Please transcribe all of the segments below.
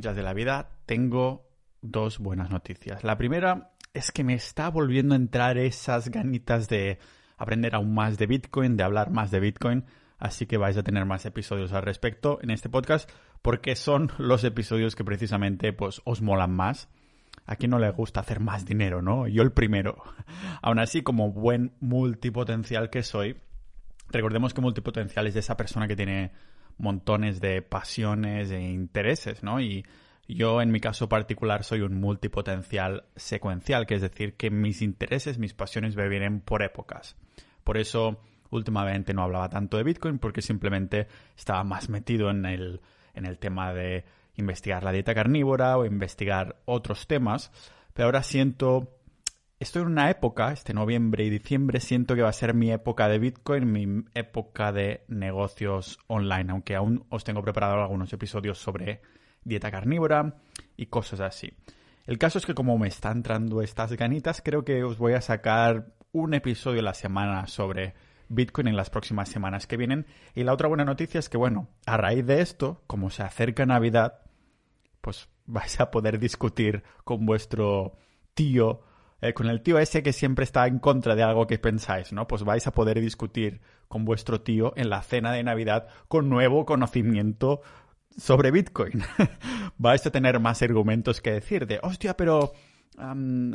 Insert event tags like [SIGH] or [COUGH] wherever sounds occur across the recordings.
de la vida, tengo dos buenas noticias. La primera es que me está volviendo a entrar esas ganitas de aprender aún más de Bitcoin, de hablar más de Bitcoin, así que vais a tener más episodios al respecto en este podcast porque son los episodios que precisamente pues os molan más. A quien no le gusta hacer más dinero, ¿no? Yo el primero. [LAUGHS] Aún así, como buen multipotencial que soy, recordemos que multipotencial es esa persona que tiene montones de pasiones e intereses, ¿no? Y yo en mi caso particular soy un multipotencial secuencial, que es decir, que mis intereses, mis pasiones me vienen por épocas. Por eso últimamente no hablaba tanto de Bitcoin porque simplemente estaba más metido en el, en el tema de investigar la dieta carnívora o investigar otros temas, pero ahora siento estoy en una época, este noviembre y diciembre, siento que va a ser mi época de Bitcoin, mi época de negocios online, aunque aún os tengo preparado algunos episodios sobre dieta carnívora y cosas así. El caso es que como me están entrando estas ganitas, creo que os voy a sacar un episodio a la semana sobre Bitcoin en las próximas semanas que vienen. Y la otra buena noticia es que, bueno, a raíz de esto, como se acerca Navidad, pues vais a poder discutir con vuestro tío eh, con el tío ese que siempre está en contra de algo que pensáis, ¿no? Pues vais a poder discutir con vuestro tío en la cena de Navidad con nuevo conocimiento sobre Bitcoin. [LAUGHS] vais a tener más argumentos que decir de, hostia, pero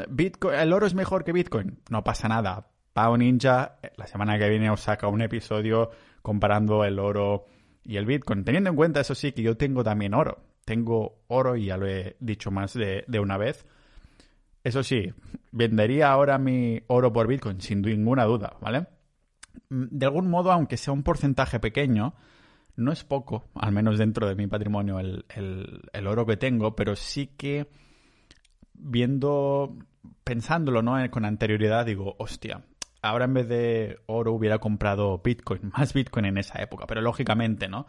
Bitcoin, el oro es mejor que Bitcoin. No pasa nada. Pau Ninja, eh, la semana que viene os saca un episodio comparando el oro y el Bitcoin. Teniendo en cuenta, eso sí, que yo tengo también oro. Tengo oro y ya lo he dicho más de, de una vez. Eso sí, vendería ahora mi oro por Bitcoin, sin ninguna duda, ¿vale? Mm, de algún modo, aunque sea un porcentaje pequeño, no es poco, al menos dentro de mi patrimonio, el, el, oro que tengo, pero sí que viendo, pensándolo, ¿no? Con anterioridad, digo, hostia, ahora en vez de oro hubiera comprado Bitcoin, [LAUGHS] más Bitcoin en esa época, pero lógicamente, ¿no?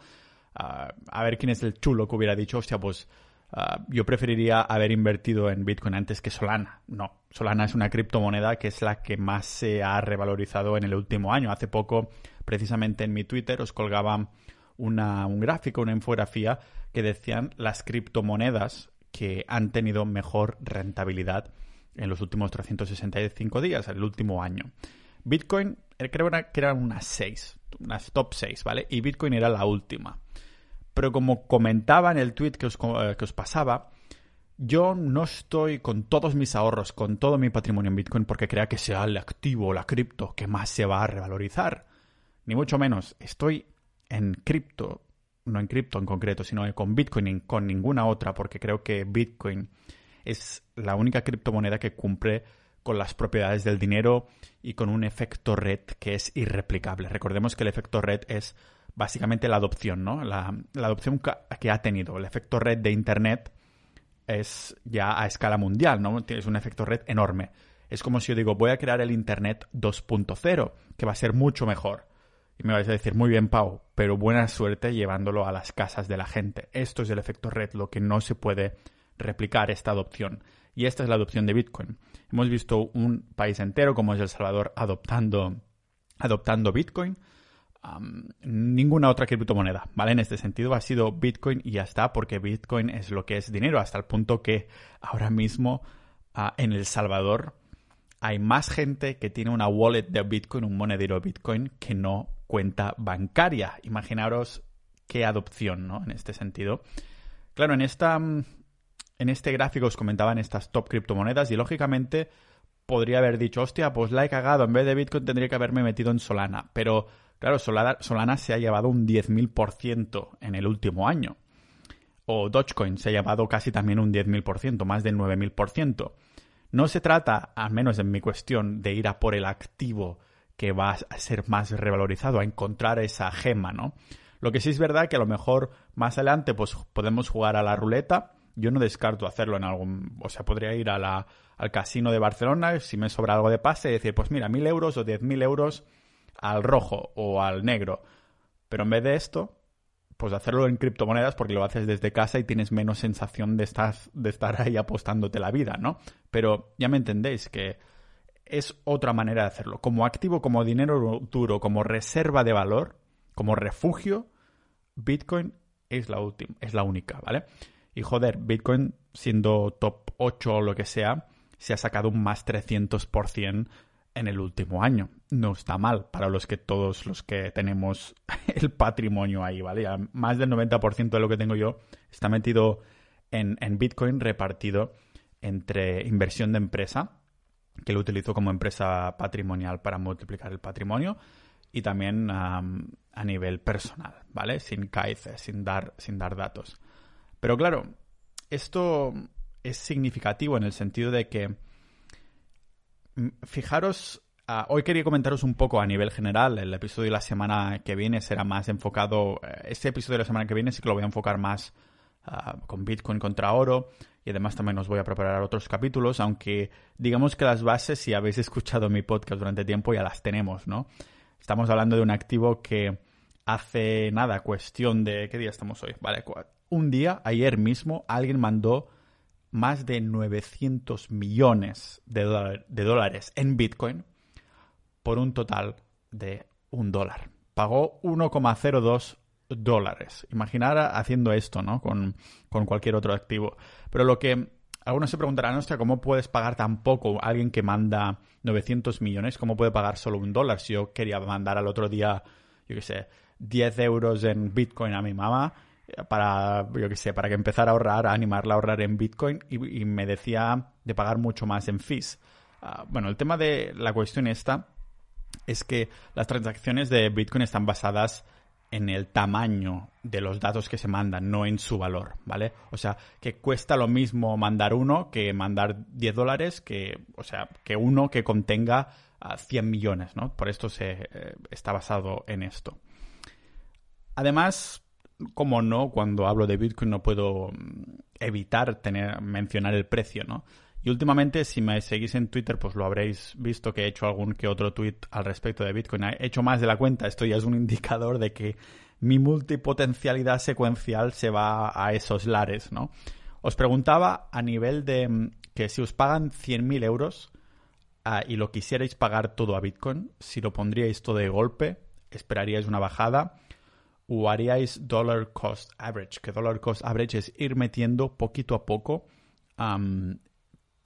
Ah, a ver quién es el chulo que hubiera dicho, hostia, pues Ah, yo preferiría haber invertido en Bitcoin antes que Solana. No, Solana es una criptomoneda que es la que más se ha revalorizado en el último año. Hace poco, precisamente en mi Twitter, os colgaba un gráfico, una infografía que decían las criptomonedas que han tenido mejor rentabilidad en los últimos 365 días, el último año. Bitcoin eh, creo que eran unas 6, unas top 6, ¿vale? Y Bitcoin era la última. Pero como comentaba en el tweet que os, eh, que os pasaba, yo no estoy con todos mis ahorros, con todo mi patrimonio en Bitcoin porque crea que sea el activo, la cripto, que más se va a revalorizar. Ni mucho menos. Estoy en cripto, no en cripto en concreto, sino con Bitcoin y con ninguna otra porque creo que Bitcoin es la única criptomoneda que cumple con las propiedades del dinero y con un efecto red que es irreplicable. Recordemos que el efecto red es básicamente la adopción, ¿no? La, adopción que ha tenido. El efecto red de Internet es ya a escala mundial, ¿no? Es un efecto red enorme. Es como si yo digo, voy a crear el Internet 2.0, que va a ser mucho mejor. Y me vais a decir, muy bien, Pau, pero buena suerte llevándolo a las casas de la gente. Esto es el efecto red, lo que no se puede replicar esta adopción. Y esta es la adopción de Bitcoin. Hemos visto un país entero, como es El Salvador, adoptando, adoptando Bitcoin ninguna otra criptomoneda, ¿vale? En este sentido ha sido Bitcoin y ya está, porque Bitcoin es lo que es dinero, hasta el punto que ahora mismo ah, en El Salvador hay más gente que tiene una wallet de Bitcoin, un monedero de Bitcoin, que no cuenta bancaria. Imaginaros qué adopción, ¿no? En este sentido. Claro, en esta. En este gráfico os comentaban estas top criptomonedas y lógicamente podría haber dicho, hostia, pues la he cagado, en vez de Bitcoin tendría que haberme metido en Solana. Pero Claro, Solana, se ha llevado un 10.000% en el último año. O Dogecoin se ha llevado casi también un 10.000%, más del 9.000%. No se trata, al menos en mi cuestión, de ir a por el activo que va a ser más revalorizado, a encontrar esa gema, ¿no? Lo que sí es verdad que a lo mejor más adelante pues podemos jugar a la ruleta. Yo no descarto hacerlo en algún... O sea, podría ir a la, al casino de Barcelona, si me sobra algo de pase, y decir, pues mira, mil euros o diez mil euros al rojo o al negro. Pero en vez de esto, pues hacerlo en criptomonedas porque lo haces desde casa y tienes menos sensación de estar, de estar ahí apostándote la vida, ¿no? Pero ya me entendéis que es otra manera de hacerlo. Como activo, como dinero duro, como reserva de valor, como refugio, Bitcoin es la, última, es la única, ¿vale? Y joder, Bitcoin siendo top 8 o lo que sea, se ha sacado un más 300% en el último año. No está mal para los que todos los que tenemos [LAUGHS] el patrimonio ahí, ¿vale? más del 90% de lo que tengo yo está metido en, Bitcoin repartido entre inversión de empresa, que lo utilizo como empresa patrimonial para multiplicar el patrimonio, y también a nivel personal, ¿vale? Sin CAICE, sin dar, sin dar datos. Pero claro, esto es significativo en el sentido de que fijaros, ah, hoy quería comentaros un poco a nivel general. El episodio de la semana que viene será más enfocado. Eh, este episodio de la semana que viene sí que lo voy a enfocar más ah, con Bitcoin contra oro. Y además también os voy a preparar otros capítulos, aunque digamos que las bases, si habéis [LAUGHS] escuchado mi podcast durante tiempo, ya las tenemos, ¿no? Estamos hablando de un activo que hace nada, cuestión de... ¿Qué día estamos hoy? Vale, un día, ayer mismo, alguien mandó más de 900 millones de, dólares en Bitcoin por un total de un dólar. Pagó 1,02 dólares. Imaginar haciendo esto, ¿no? Con, cualquier otro activo. Pero lo que algunos se preguntarán, hostia, ¿cómo puedes pagar tan poco? Alguien que manda 900 millones, ¿cómo puede pagar solo un dólar? Si yo quería mandar al otro día, yo qué sé, 10 euros en Bitcoin a mi mamá, para, yo qué sé, para que empezara a ahorrar, a animarla a ahorrar en Bitcoin y, me decía de pagar mucho más en fees. Ah, bueno, el tema de la cuestión esta es que las transacciones de Bitcoin están basadas en el tamaño de los datos que se mandan, no en su valor, ¿vale? O sea, que cuesta lo mismo mandar uno que mandar 10 dólares, que, o sea, que uno que contenga 100 ah, millones, ¿no? Por esto se eh, está basado en esto. Además, como no, cuando hablo de Bitcoin no puedo mm, evitar tener, mencionar el precio, ¿no? Y últimamente, si me seguís en Twitter, pues lo habréis visto que he hecho algún que otro tweet al respecto de Bitcoin. He hecho más de la cuenta. Esto ya es un [LAUGHS] indicador de que mi multipotencialidad secuencial se va a esos lares, ¿no? Os preguntaba a nivel de mm, que si os pagan 100.000 euros ah, y lo quisierais pagar todo a Bitcoin, si lo pondríais todo de golpe, esperaríais una bajada o haríais dollar cost average, que dollar cost average es ir metiendo poquito a poco,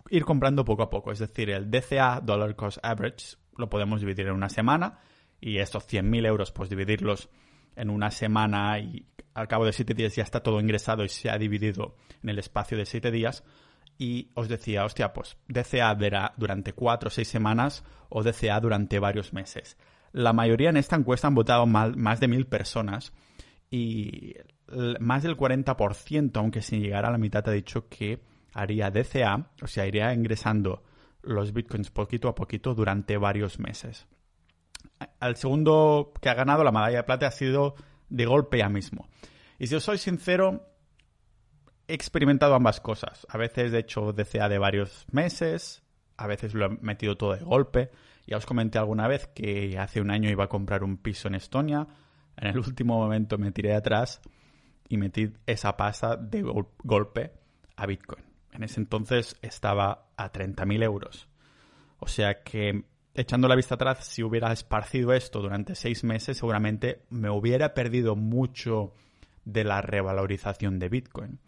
ir comprando poco a poco. Es decir, el DCA, dollar cost average, lo podemos dividir en una semana y estos 100.000 euros, pues dividirlos en una semana y al cabo de 7 días ya está todo ingresado y se ha dividido en el espacio de 7 días. Y os decía, hostia, pues DCA durante 4 o 6 semanas o DCA durante varios meses. La mayoría en esta encuesta han votado más de mil personas y más del 40%, aunque sin llegar a la mitad, ha dicho que haría DCA, o sea, iría ingresando los bitcoins poquito a poquito durante varios meses. Al segundo que ha ganado la medalla de plata ha sido de golpe ya mismo. Y si os soy sincero, he experimentado ambas cosas. A veces he hecho DCA de varios meses, a veces lo he metido todo de golpe. Ya os comenté alguna vez que hace un año iba a comprar un piso en Estonia. En el [LAUGHS] último momento me tiré atrás y metí esa pasta de golpe a Bitcoin. En ese entonces estaba a 30.000 euros. O sea que, echando la vista atrás, si hubiera esparcido esto durante seis meses, seguramente me hubiera perdido mucho de la revalorización de Bitcoin.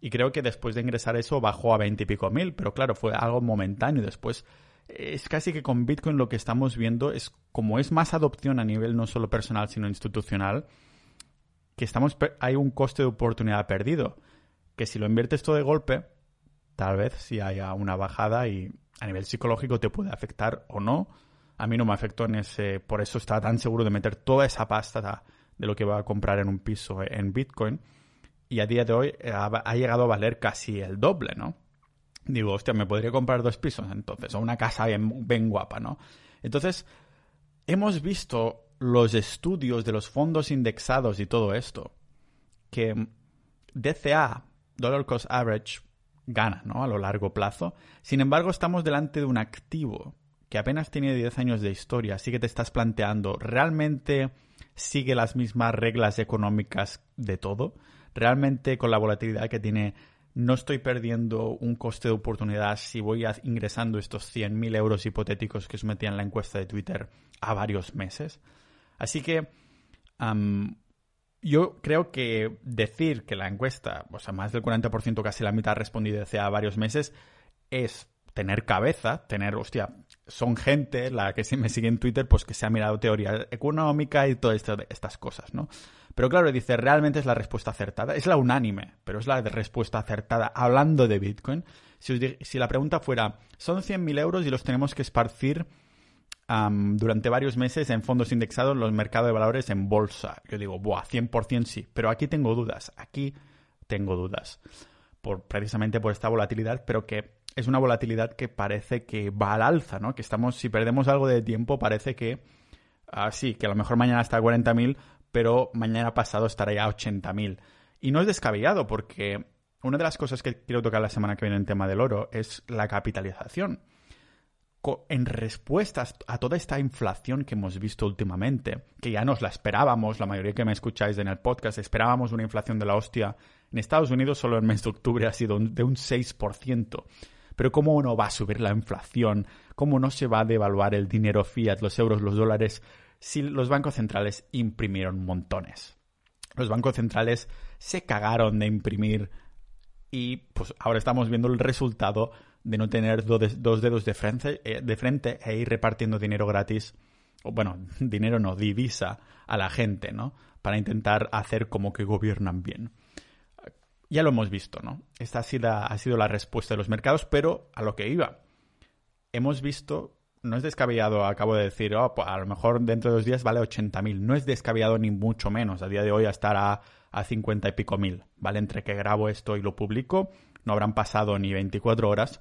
Y creo que después de ingresar eso bajó a 20 y pico mil, pero claro, fue algo momentáneo. Después es casi que con Bitcoin lo que estamos viendo es como es más adopción a nivel no solo personal sino institucional, que estamos hay un coste de oportunidad perdido, que si lo inviertes todo de golpe, tal vez si haya una bajada y a nivel psicológico te puede afectar o no. A mí no me afectó en ese, por eso estaba tan seguro de meter toda esa pasta de lo que va a comprar en un piso en Bitcoin y a día de hoy ha llegado a valer casi el doble, ¿no? Digo, hostia, me podría comprar dos pisos entonces, o una casa bien, guapa, ¿no? Entonces, hemos visto los estudios de los fondos indexados y todo esto, que DCA, Dollar Cost Average, gana, ¿no? A lo largo plazo. Sin embargo, estamos delante de un activo que apenas tiene 10 años de historia, así que te estás planteando, ¿realmente sigue las mismas reglas económicas de todo? ¿Realmente con la volatilidad que tiene no estoy perdiendo un coste de oportunidad si voy ingresando estos 100.000 euros hipotéticos que os metía en la encuesta de Twitter a varios meses. Así que yo creo que decir que la encuesta, o sea, más del 40%, casi la mitad ha respondido hace varios meses, es tener cabeza, tener, hostia, son gente, la que me sigue en Twitter, pues que se ha mirado teoría económica y todas estas cosas, ¿no? Pero claro, dice, realmente es la respuesta acertada. Es la unánime, pero es la respuesta acertada hablando de Bitcoin. Si, la pregunta fuera, son 100.000 euros y los tenemos que esparcir durante varios meses en fondos indexados en los mercados de valores en bolsa. Yo digo, buah, 100% sí, pero aquí tengo dudas, aquí tengo dudas. Por, precisamente por esta volatilidad, pero que es una volatilidad que parece que va al alza, ¿no? Que estamos, si perdemos algo de tiempo, parece que, ah, sí, que a lo mejor mañana está a 40.000, pero mañana pasado estará ya a 80.000. Y no es descabellado, porque una de las cosas que quiero tocar la semana que viene en tema del oro es la capitalización en respuesta a toda esta inflación que hemos visto últimamente, que ya nos la esperábamos, la mayoría que me escucháis en el podcast, esperábamos una inflación de la hostia. En Estados Unidos solo el mes de octubre ha sido de un 6%. Pero ¿cómo no va a subir la inflación? ¿Cómo no se va a devaluar el dinero fiat, los euros, los dólares, si los bancos centrales imprimieron montones? Los bancos centrales se cagaron de imprimir y pues ahora estamos viendo el resultado de no tener dos dedos de frente, eh, de frente e ir repartiendo dinero gratis, o bueno, [LAUGHS] dinero no, divisa a la gente, ¿no? Para intentar hacer como que gobiernan bien. Ya lo hemos visto, ¿no? Esta ha sido, ha sido la respuesta de los mercados, pero a lo que iba. Hemos visto, no es descabellado, acabo de decir, oh, pues a lo mejor dentro de dos días vale 80.000. No es descabellado ni mucho menos. A día de hoy estará a 50 y pico mil, ¿vale? Entre que grabo esto y lo publico, no habrán pasado ni 24 horas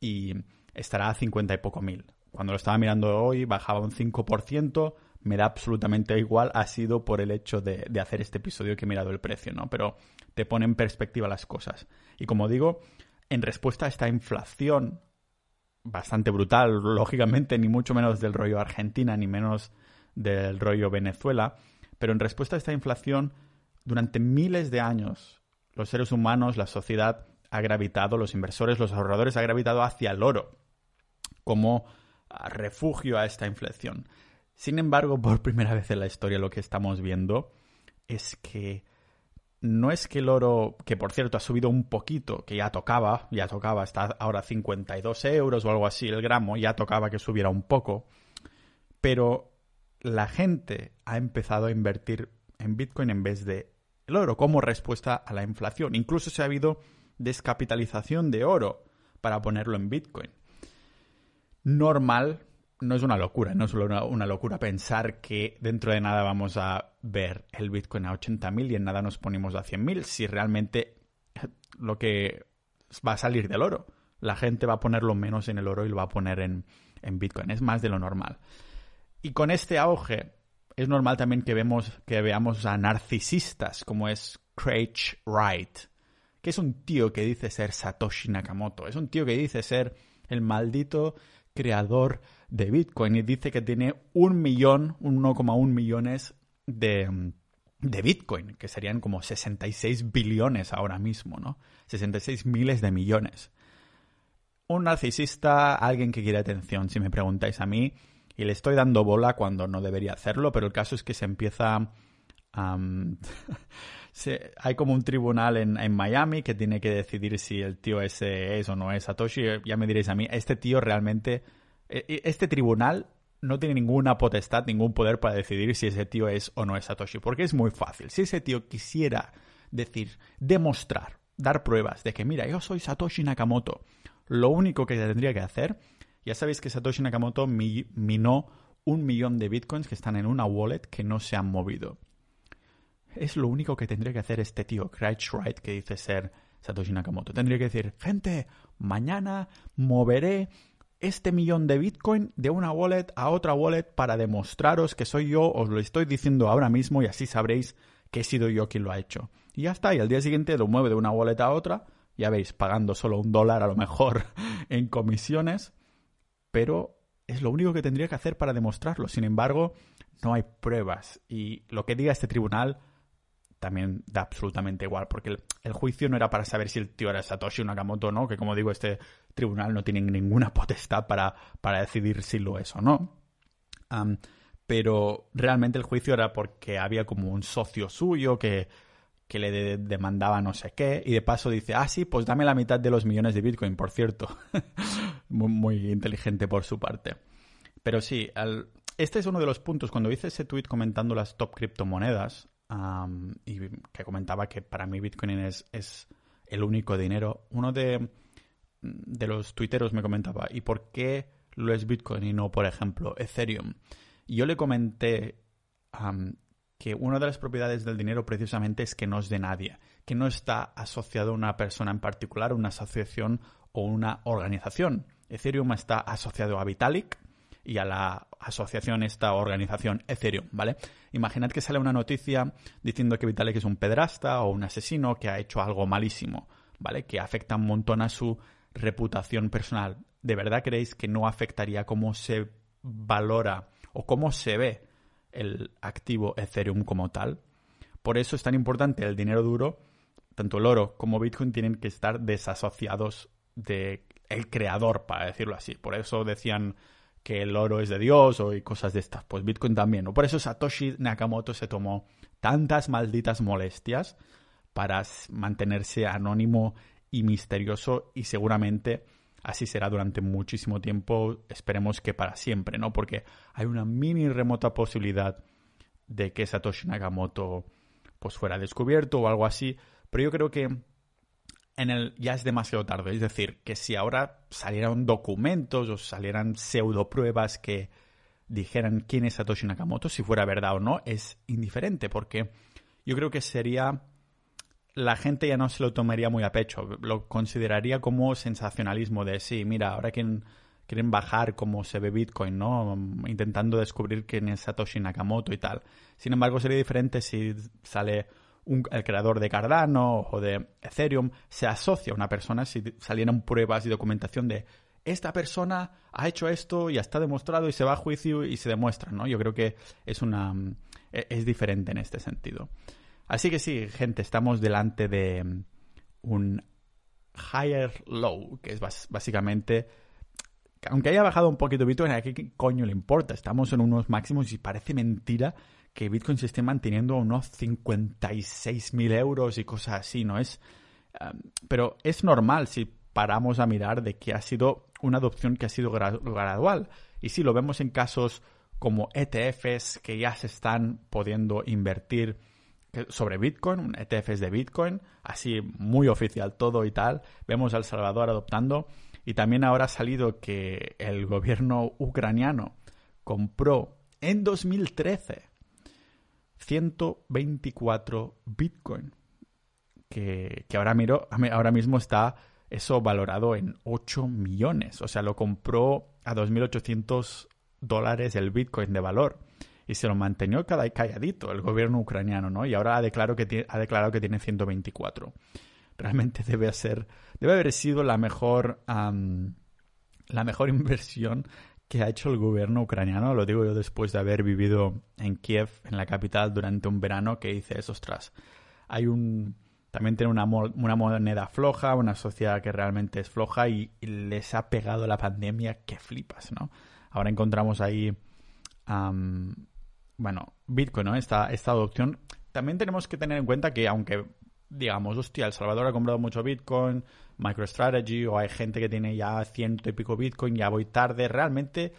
y estará a 50 y poco mil. Cuando lo estaba mirando hoy bajaba un 5%, me da absolutamente igual, ha sido por el hecho de, hacer este episodio que he mirado el precio, ¿no? Pero te pone en perspectiva las cosas. Y como digo, en respuesta a esta inflación bastante brutal, lógicamente, ni mucho menos del rollo Argentina, ni menos del rollo Venezuela, pero en respuesta a esta inflación, durante miles de años, los seres humanos, la sociedad, ha gravitado, los inversores, los ahorradores, ha gravitado hacia el oro como refugio a esta inflación. Sin embargo, por primera vez en la historia lo que estamos viendo es que no es que el oro, que por cierto ha subido un poquito, que ya tocaba, ya tocaba, está ahora 52 euros o algo así el gramo, ya tocaba que subiera un poco, pero la gente ha empezado a invertir en Bitcoin en vez de el oro como respuesta a la inflación. Incluso se ha habido descapitalización de oro para ponerlo en Bitcoin. Normal, no es una locura, no es solo una, locura pensar que dentro de nada vamos a ver el Bitcoin a 80.000 y en nada nos ponemos a 100.000 si realmente [LAUGHS] lo que va a salir del oro. La gente va a ponerlo menos en el oro y lo va a poner en, en Bitcoin. Es más de lo normal. Y con este auge, es normal también que, vemos, que veamos a narcisistas como es Craig Wright, que es un tío que dice ser Satoshi Nakamoto, es un tío que dice ser el maldito creador de Bitcoin y dice que tiene un millón, 1,1 millones de, de Bitcoin, que serían como 66 billones ahora mismo, ¿no? 66 miles de millones. Un narcisista, alguien que quiere atención, si me preguntáis a mí, y le estoy dando bola cuando no debería hacerlo, pero el caso es que se empieza [LAUGHS] hay como un tribunal en, Miami que tiene que decidir si el tío ese es o no es Satoshi. Ya me diréis a mí, este tío realmente, este tribunal no tiene ninguna potestad, ningún poder para decidir si ese tío es o no es Satoshi, porque es muy fácil. Si ese tío quisiera decir, demostrar, dar pruebas de que, mira, yo soy Satoshi Nakamoto, lo único que tendría que hacer, ya sabéis que Satoshi Nakamoto minó un millón de bitcoins que están en una wallet que no se han movido. Es lo único que tendría que hacer este tío, Wright, que dice ser Satoshi Nakamoto. Tendría que decir, gente, mañana moveré este millón de Bitcoin de una wallet a otra wallet para demostraros que soy yo, os lo estoy diciendo ahora mismo y así sabréis que he sido yo quien lo ha hecho. Y ya está, y al día siguiente lo mueve de una wallet a otra, ya veis, pagando solo un dólar a lo mejor [LAUGHS] en comisiones, pero es lo único que tendría que hacer para demostrarlo. Sin embargo, no hay pruebas y lo que diga este tribunal también da absolutamente igual, porque el, juicio no era para saber si el tío era Satoshi Nakamoto o no, que como digo, este tribunal no tiene ninguna [LAUGHS] potestad para, para decidir si lo es o no. pero realmente el juicio era porque había como un socio suyo que, que le demandaba no sé qué, y de paso dice, ah, sí, pues dame la mitad de los millones de Bitcoin, por cierto. [LAUGHS] muy, inteligente por su parte. Pero sí, este es uno de los puntos. Cuando hice ese tweet comentando las top criptomonedas, y que comentaba que para mí Bitcoin es, es el único dinero, uno de, de los tuiteros me comentaba, ¿y por qué lo es Bitcoin y no, por ejemplo, Ethereum? Y yo le comenté que una de las propiedades del dinero precisamente es que no es de nadie, que no está asociado a una persona en particular, una asociación o una organización. Ethereum está asociado a Vitalik y a la asociación, esta organización Ethereum, ¿vale? Imaginad que sale una noticia diciendo que Vitalik es un pedrasta o un asesino que ha hecho algo malísimo, ¿vale? Que afecta un montón a su reputación personal. ¿De verdad creéis que no afectaría cómo se valora o cómo se ve el activo Ethereum como tal. Por eso es tan importante el dinero duro, tanto el oro como Bitcoin tienen que estar desasociados de creador, para decirlo así. Por eso decían que el oro es de Dios o y cosas de estas. Pues Bitcoin también. ¿no? Por eso Satoshi Nakamoto se tomó tantas malditas molestias para mantenerse anónimo y misterioso y seguramente Así será durante muchísimo tiempo, esperemos que para siempre, ¿no? Porque hay una mini remota posibilidad de que Satoshi Nakamoto pues fuera descubierto o algo así, pero yo creo que en el ya es demasiado tarde, es decir, que si ahora salieran documentos o salieran pseudo pruebas que dijeran quién es Satoshi Nakamoto, si fuera verdad o no, es indiferente, porque yo creo que sería la gente ya no se lo tomaría muy a pecho, lo consideraría como sensacionalismo de sí, mira, ahora quieren, quieren bajar cómo se ve Bitcoin, ¿no? Intentando descubrir quién es Satoshi Nakamoto y tal. Sin embargo, sería diferente si sale el creador de Cardano o de Ethereum, se asocia a una persona, si salieran pruebas y documentación de esta persona ha hecho esto y está demostrado y se va a juicio y se demuestra, ¿no? Yo creo que es una e, es diferente en este sentido. Así que sí, gente, estamos delante de mm, un higher low, que es básicamente aunque haya bajado un poquito Bitcoin, ¿a qué coño le importa? Estamos en unos máximos y parece mentira que Bitcoin se esté manteniendo a unos 56.000 euros y cosas así, ¿no? Es, pero es normal si paramos a mirar de que ha sido una adopción que ha sido gradual. Y si lo vemos en casos como ETFs que ya se están pudiendo invertir sobre Bitcoin, ETFs de Bitcoin, así muy oficial todo y tal. Vemos a El Salvador adoptando. Y también ahora ha salido que el gobierno ucraniano compró en 2013 124 Bitcoin. Que, que ahora, miro, ahora mismo está eso valorado en 8 millones. O sea, lo compró a 2.800 dólares el Bitcoin de valor y se lo mantenió calladito el gobierno ucraniano, ¿no? Y ahora ha declarado que, ha declarado que tiene 124. Realmente [LAUGHS] debe ser, debe haber sido la mejor, la mejor inversión que ha hecho el gobierno ucraniano. Lo digo yo después de haber vivido en Kiev, en la capital, durante un verano que hice esos ostras, hay un, también tiene una, una, moneda floja, una sociedad que realmente es floja y, les ha pegado la pandemia que flipas, ¿no? Ahora encontramos ahí bueno, Bitcoin, ¿no? Esta, esta adopción. También tenemos que tener en cuenta que aunque digamos, hostia, El Salvador ha comprado mucho Bitcoin, MicroStrategy, o hay gente que tiene ya ciento y pico Bitcoin, ya voy tarde, realmente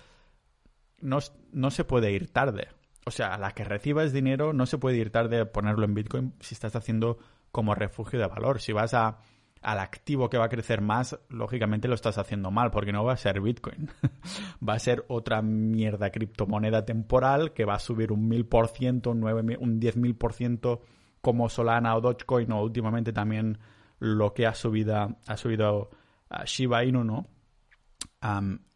no, no se puede ir tarde. O sea, a la que recibas dinero no se puede ir tarde a ponerlo en Bitcoin si estás haciendo como refugio de valor. Si vas a al activo que va a crecer más, lógicamente lo estás haciendo mal, porque no va a ser Bitcoin. [LAUGHS] va a ser otra mierda criptomoneda temporal que va a subir un mil por ciento, un diez mil por ciento como Solana o Dogecoin o últimamente también lo que ha subido, ha subido a Shiba Inu, ¿no?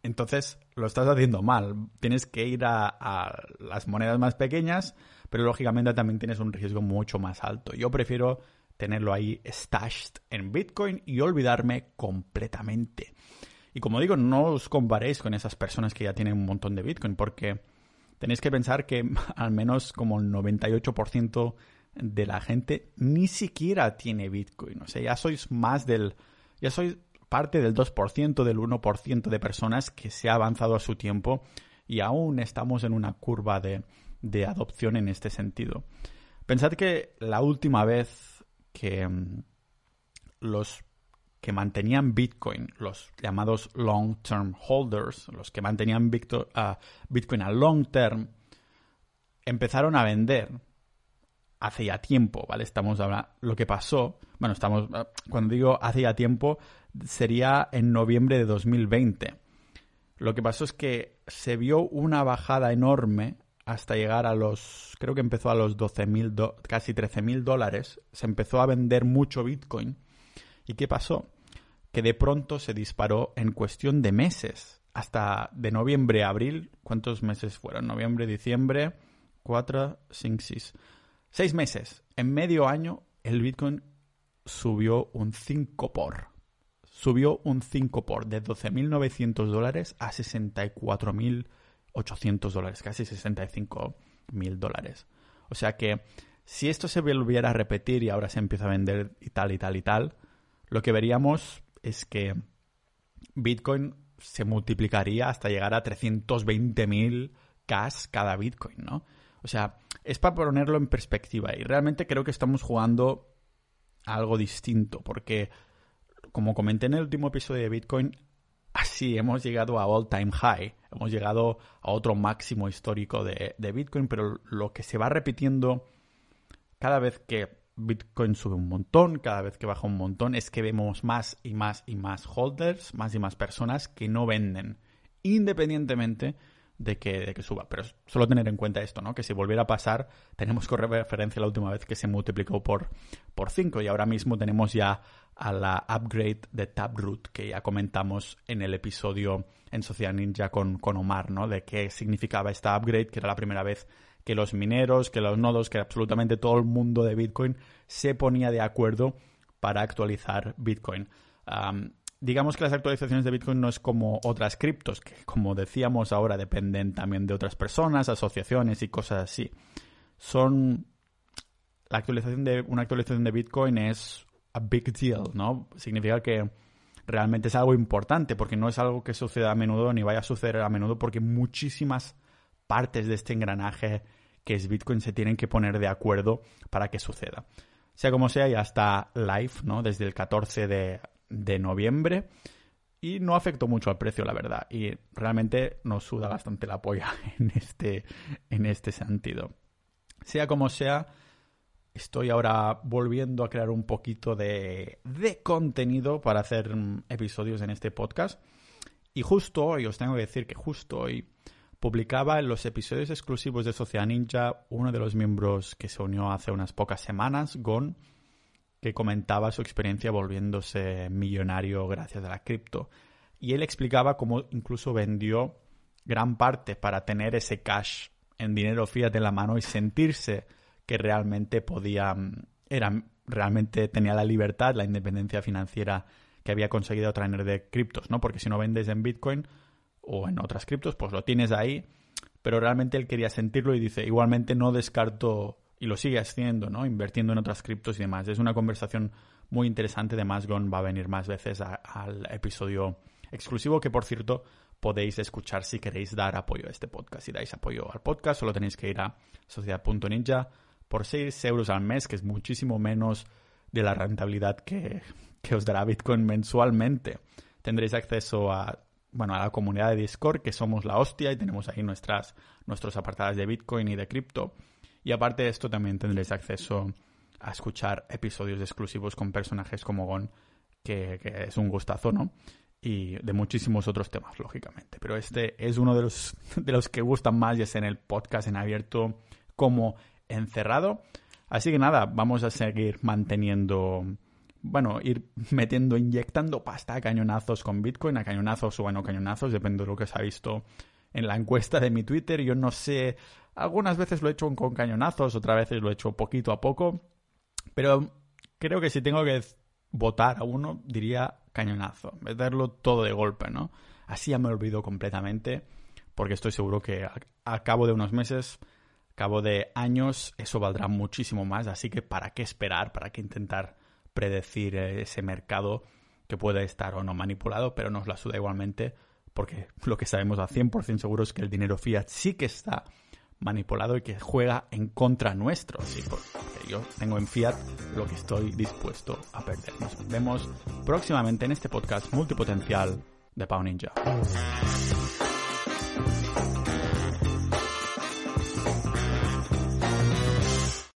entonces lo estás haciendo mal. Tienes que ir a, a, las monedas más pequeñas, pero lógicamente también tienes un riesgo mucho más alto. Yo prefiero tenerlo ahí stashed en Bitcoin y olvidarme completamente. Y como digo, no os comparéis con esas personas que ya tienen un montón de Bitcoin, porque tenéis que pensar que [LAUGHS] al menos como el 98% de la gente ni siquiera tiene Bitcoin. O sea, ya sois más del... Ya sois parte del 2%, del 1% de personas que se ha avanzado a su tiempo y aún estamos en una curva de, de adopción en este sentido. Pensad que la última vez que mm, los que mantenían Bitcoin, los llamados long-term holders, los que mantenían ah, Bitcoin a long term, empezaron a vender hace ya tiempo, ¿vale? Estamos hablando, lo que pasó, bueno, estamos, ah, cuando digo hace ya tiempo, sería en noviembre de 2020. Lo que pasó es que se vio una bajada enorme hasta llegar a los, creo que empezó a los 12.000, casi 13.000 dólares. Se empezó a vender mucho Bitcoin. ¿Y qué pasó? Que de pronto se disparó en cuestión de meses. Hasta de noviembre a abril, ¿cuántos meses fueron? Noviembre, diciembre, 4, 5, 6. Seis meses. En medio año, el Bitcoin subió un 5 por. Subió un 5 por, de 12.900 dólares a 64.000 800 dólares, casi 65 mil dólares. O sea que si esto se volviera a repetir y ahora se empieza a vender y tal y tal y tal, lo que veríamos es que Bitcoin se multiplicaría hasta llegar a 320 mil cash cada Bitcoin, ¿no? O sea, es para ponerlo en perspectiva y realmente creo que estamos jugando algo distinto porque, como comenté en el último episodio de Bitcoin, así hemos llegado a all time high, hemos llegado a otro máximo histórico de, Bitcoin, pero lo que se va repitiendo cada vez que Bitcoin sube un montón, cada vez que baja un montón, es que vemos más y más y más holders, más y más personas que no venden, independientemente de que, de que suba. Pero solo tener en cuenta esto, ¿no? Que si volviera a pasar, tenemos que referencia la última vez que se multiplicó por, por 5 y ahora mismo tenemos ya a la upgrade de Taproot que ya comentamos en el episodio en Sociedad Ninja con, con Omar, ¿no? De qué significaba esta upgrade, que era la primera vez que los mineros, que los nodos, que absolutamente todo el mundo de Bitcoin se ponía de acuerdo para actualizar Bitcoin. Digamos que las actualizaciones de Bitcoin no es como otras criptos, que como decíamos ahora dependen también de otras personas, asociaciones y cosas así. Son la actualización de una actualización de Bitcoin es a big deal, ¿no? Significa que realmente es algo importante porque no es algo que suceda a menudo ni vaya a suceder a menudo porque muchísimas partes de este engranaje que es Bitcoin se tienen que poner de acuerdo para que suceda. Sea como sea, ya está live, ¿no? Desde el 14 de, de noviembre y no afectó mucho al precio, la verdad. Y realmente nos suda bastante la polla [LAUGHS] en este, en este sentido. Sea como sea, estoy ahora volviendo a crear un poquito de, de contenido para hacer mm, episodios en este podcast. Y justo hoy, os tengo que decir que justo hoy publicaba en los episodios exclusivos de Sociedad Ninja uno de los miembros que se unió hace unas pocas semanas, Gon, que comentaba su experiencia volviéndose millonario gracias a la cripto. Y él explicaba cómo incluso vendió gran parte para tener ese cash en dinero fiat en la mano y sentirse que realmente podía, mm, era, realmente tenía la libertad, la independencia financiera que había conseguido traer de criptos, ¿no? Porque si no vendes en Bitcoin o en otras criptos, pues lo tienes ahí, pero realmente él quería sentirlo y dice, igualmente no descarto, y lo sigue haciendo, ¿no? Invirtiendo en otras criptos y demás. Es una conversación muy interesante, de Masgon va a venir más veces al episodio exclusivo, que por cierto podéis escuchar si queréis dar apoyo a este podcast. Si dais apoyo al podcast, solo tenéis que ir a sociedad.ninja por 6 euros al mes, que es muchísimo menos de la rentabilidad que, os dará Bitcoin mensualmente. Tendréis acceso a, bueno, a la comunidad de Discord, que somos la hostia y tenemos ahí nuestras, nuestros apartados de Bitcoin y de cripto. Y aparte de esto, también tendréis acceso a escuchar episodios exclusivos con personajes como Gon, que, es un gustazo, ¿no? y de muchísimos otros temas, lógicamente. Pero este es uno de los, [LAUGHS] de los que gustan más y es en el podcast en abierto como encerrado. Así que nada, vamos a seguir manteniendo, bueno, ir metiendo, inyectando pasta a cañonazos con Bitcoin, a cañonazos o bueno, cañonazos, depende de lo que se ha visto en la encuesta de mi Twitter. Yo no sé, algunas veces lo he hecho con cañonazos, otras veces lo he hecho poquito a poco, pero creo que si tengo que votar a uno, diría cañonazo, meterlo todo de golpe, ¿no? Así ya me olvido completamente, porque estoy seguro que al cabo de unos meses cabo de años eso valdrá muchísimo más, así que ¿para qué esperar? ¿Para qué intentar predecir ese mercado que puede estar o no manipulado? Pero nos la suda igualmente porque lo que sabemos a 100% seguro es que el dinero fiat sí que está manipulado y que juega en contra nuestro. Porque yo tengo en fiat lo que estoy dispuesto a perder. Nos vemos próximamente en este podcast multipotencial de Pau Ninja.